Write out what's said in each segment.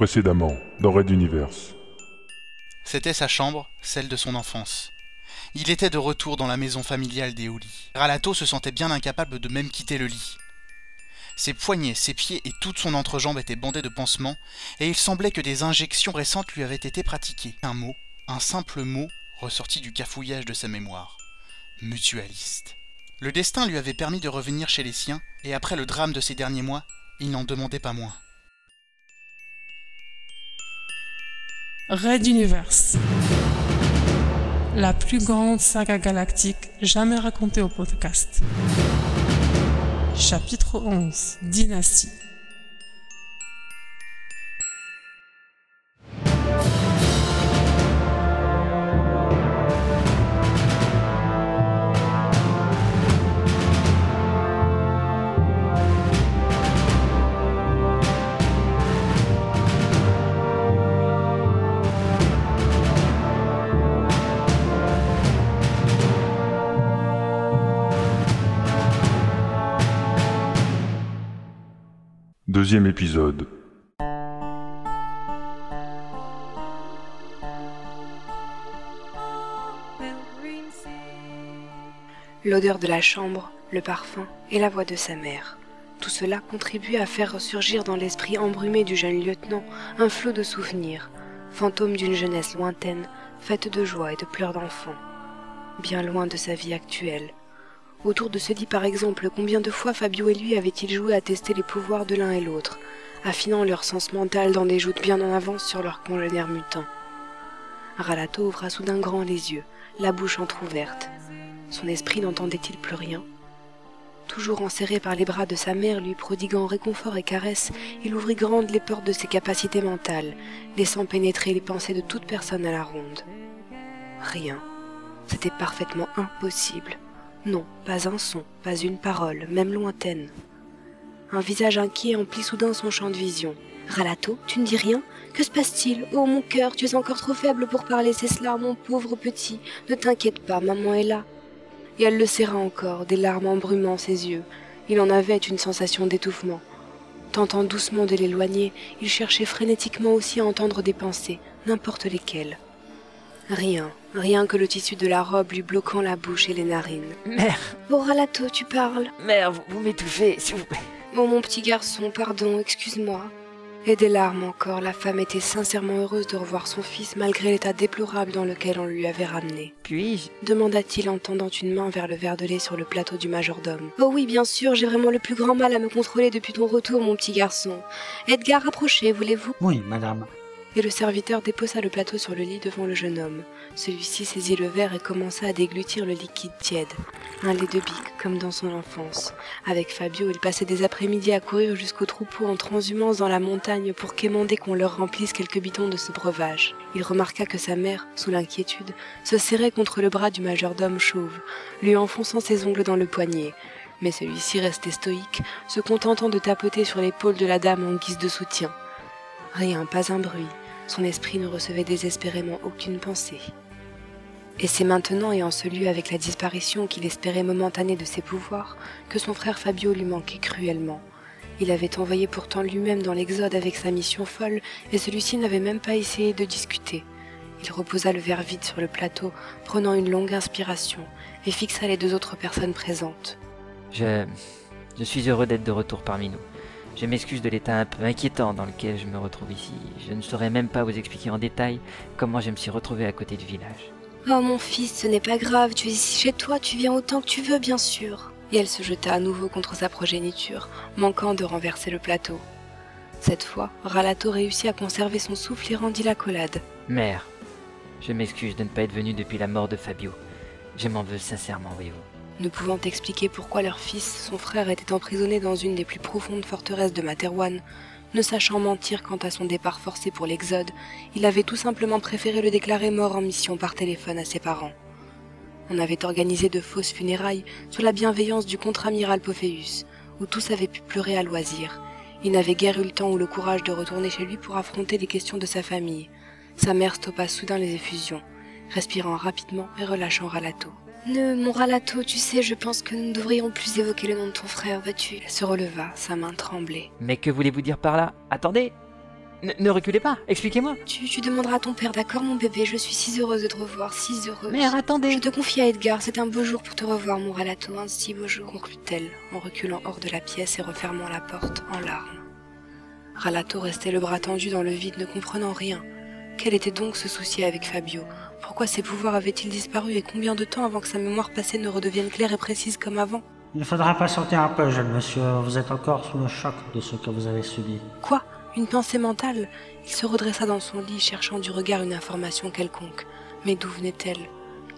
Précédemment, dans Red Universe. C'était sa chambre, celle de son enfance. Il était de retour dans la maison familiale des Houlis. Ralato se sentait bien incapable de même quitter le lit. Ses poignets, ses pieds et toute son entrejambe étaient bandés de pansements, et il semblait que des injections récentes lui avaient été pratiquées. Un mot, un simple mot, ressorti du cafouillage de sa mémoire. Mutualiste. Le destin lui avait permis de revenir chez les siens, et après le drame de ces derniers mois, il n'en demandait pas moins. Red Universe. La plus grande saga galactique jamais racontée au podcast. Chapitre 11 Dynastie. Deuxième épisode. L'odeur de la chambre, le parfum et la voix de sa mère. Tout cela contribue à faire ressurgir dans l'esprit embrumé du jeune lieutenant un flot de souvenirs, fantômes d'une jeunesse lointaine, faite de joie et de pleurs d'enfant, bien loin de sa vie actuelle. Autour de ce lit par exemple, combien de fois Fabio et lui avaient-ils joué à tester les pouvoirs de l'un et l'autre, affinant leur sens mental dans des joutes bien en avance sur leurs congénères mutants. Ralato ouvra soudain grand les yeux, la bouche entr'ouverte. Son esprit n'entendait-il plus rien? Toujours enserré par les bras de sa mère, lui prodiguant réconfort et caresses, il ouvrit grandes les portes de ses capacités mentales, laissant pénétrer les pensées de toute personne à la ronde. Rien. C'était parfaitement impossible. Non, pas un son, pas une parole, même lointaine. Un visage inquiet emplit soudain son champ de vision. Ralato, tu ne dis rien? Que se passe-t-il? Oh mon cœur, tu es encore trop faible pour parler, c'est cela, mon pauvre petit. Ne t'inquiète pas, maman est là. Et elle le serra encore, des larmes embrumant ses yeux. Il en avait une sensation d'étouffement. Tentant doucement de l'éloigner, il cherchait frénétiquement aussi à entendre des pensées, n'importe lesquelles. Rien, rien que le tissu de la robe lui bloquant la bouche et les narines. Mère, Oh Ralato, tu parles mère, vous, vous m'étouffez, s'il vous plaît. Oh mon petit garçon, pardon, excuse-moi. Et des larmes encore, la femme était sincèrement heureuse de revoir son fils malgré l'état déplorable dans lequel on lui avait ramené. Puis-je? demanda-t-il en tendant une main vers le verre de lait sur le plateau du majordome. Oh oui, bien sûr, j'ai vraiment le plus grand mal à me contrôler depuis ton retour, mon petit garçon. Edgar, approchez, voulez-vous? Oui, madame. Et le serviteur déposa le plateau sur le lit devant le jeune homme. Celui-ci saisit le verre et commença à déglutir le liquide tiède. Un lait de bique, comme dans son enfance. Avec Fabio, il passait des après-midi à courir jusqu'au troupeau en transhumance dans la montagne pour quémander qu'on leur remplisse quelques bidons de ce breuvage. Il remarqua que sa mère, sous l'inquiétude, se serrait contre le bras du majordome chauve, lui enfonçant ses ongles dans le poignet. Mais celui-ci restait stoïque, se contentant de tapoter sur l'épaule de la dame en guise de soutien. Rien, pas un bruit. Son esprit ne recevait désespérément aucune pensée. Et c'est maintenant et en ce lieu avec la disparition qu'il espérait momentanée de ses pouvoirs que son frère Fabio lui manquait cruellement. Il avait envoyé pourtant lui-même dans l'Exode avec sa mission folle et celui-ci n'avait même pas essayé de discuter. Il reposa le verre vide sur le plateau, prenant une longue inspiration, et fixa les deux autres personnes présentes. Je. Je suis heureux d'être de retour parmi nous. Je m'excuse de l'état un peu inquiétant dans lequel je me retrouve ici. Je ne saurais même pas vous expliquer en détail comment je me suis retrouvé à côté du village. Oh mon fils, ce n'est pas grave, tu es ici chez toi, tu viens autant que tu veux, bien sûr. Et elle se jeta à nouveau contre sa progéniture, manquant de renverser le plateau. Cette fois, Ralato réussit à conserver son souffle et rendit l'accolade. Mère, je m'excuse de ne pas être venu depuis la mort de Fabio. Je m'en veux sincèrement, voyez-vous. Ne pouvant expliquer pourquoi leur fils, son frère, était emprisonné dans une des plus profondes forteresses de Materwan, ne sachant mentir quant à son départ forcé pour l'Exode, il avait tout simplement préféré le déclarer mort en mission par téléphone à ses parents. On avait organisé de fausses funérailles sous la bienveillance du contre-amiral Pophéus, où tous avaient pu pleurer à loisir. Il n'avait guère eu le temps ou le courage de retourner chez lui pour affronter les questions de sa famille. Sa mère stoppa soudain les effusions, respirant rapidement et relâchant Ralato. Ne, mon Ralato, tu sais, je pense que nous ne devrions plus évoquer le nom de ton frère, vas-tu? Elle se releva, sa main tremblait. Mais que voulez-vous dire par là? Attendez Ne, ne reculez pas, expliquez-moi. Tu, tu demanderas à ton père, d'accord, mon bébé? Je suis si heureuse de te revoir, si heureuse. Mère, attendez. Je te confie à Edgar, c'est un beau jour pour te revoir, mon Ralato, un si beau jour, conclut-elle, en reculant hors de la pièce et refermant la porte en larmes. Ralato restait le bras tendu dans le vide, ne comprenant rien. Quel était donc ce souci avec Fabio? Pourquoi ses pouvoirs avaient-ils disparu et combien de temps avant que sa mémoire passée ne redevienne claire et précise comme avant Il faudra patienter un peu, jeune monsieur. Vous êtes encore sous le choc de ce que vous avez subi. Quoi Une pensée mentale Il se redressa dans son lit, cherchant du regard une information quelconque. Mais d'où venait-elle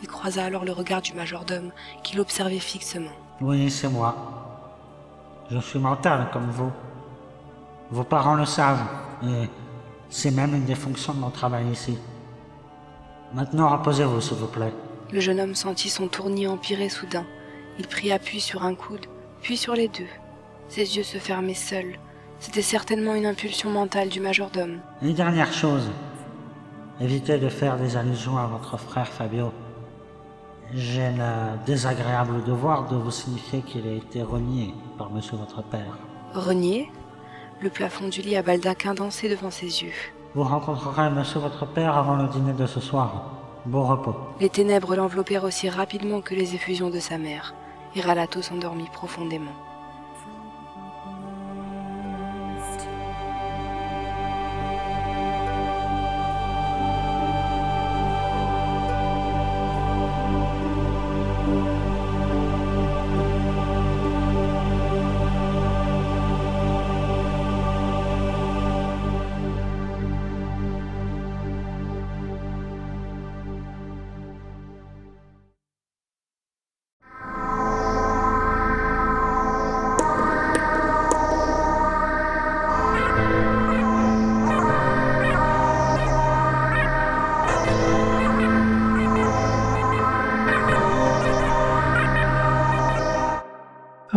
Il croisa alors le regard du majordome, qui l'observait fixement. Oui, c'est moi. Je suis mental comme vous. Vos parents le savent, et c'est même une des fonctions de mon travail ici. Maintenant, reposez-vous, s'il vous plaît. Le jeune homme sentit son tournis empirer soudain. Il prit appui sur un coude, puis sur les deux. Ses yeux se fermaient seuls. C'était certainement une impulsion mentale du majordome. Une dernière chose. Évitez de faire des allusions à votre frère Fabio. J'ai le désagréable devoir de vous signifier qu'il a été renié par monsieur votre père. Renié? Le plafond du lit à baldaquin dansait devant ses yeux. Vous rencontrerez monsieur votre père avant le dîner de ce soir. Bon repos. Les ténèbres l'enveloppèrent aussi rapidement que les effusions de sa mère, et Ralato s'endormit profondément.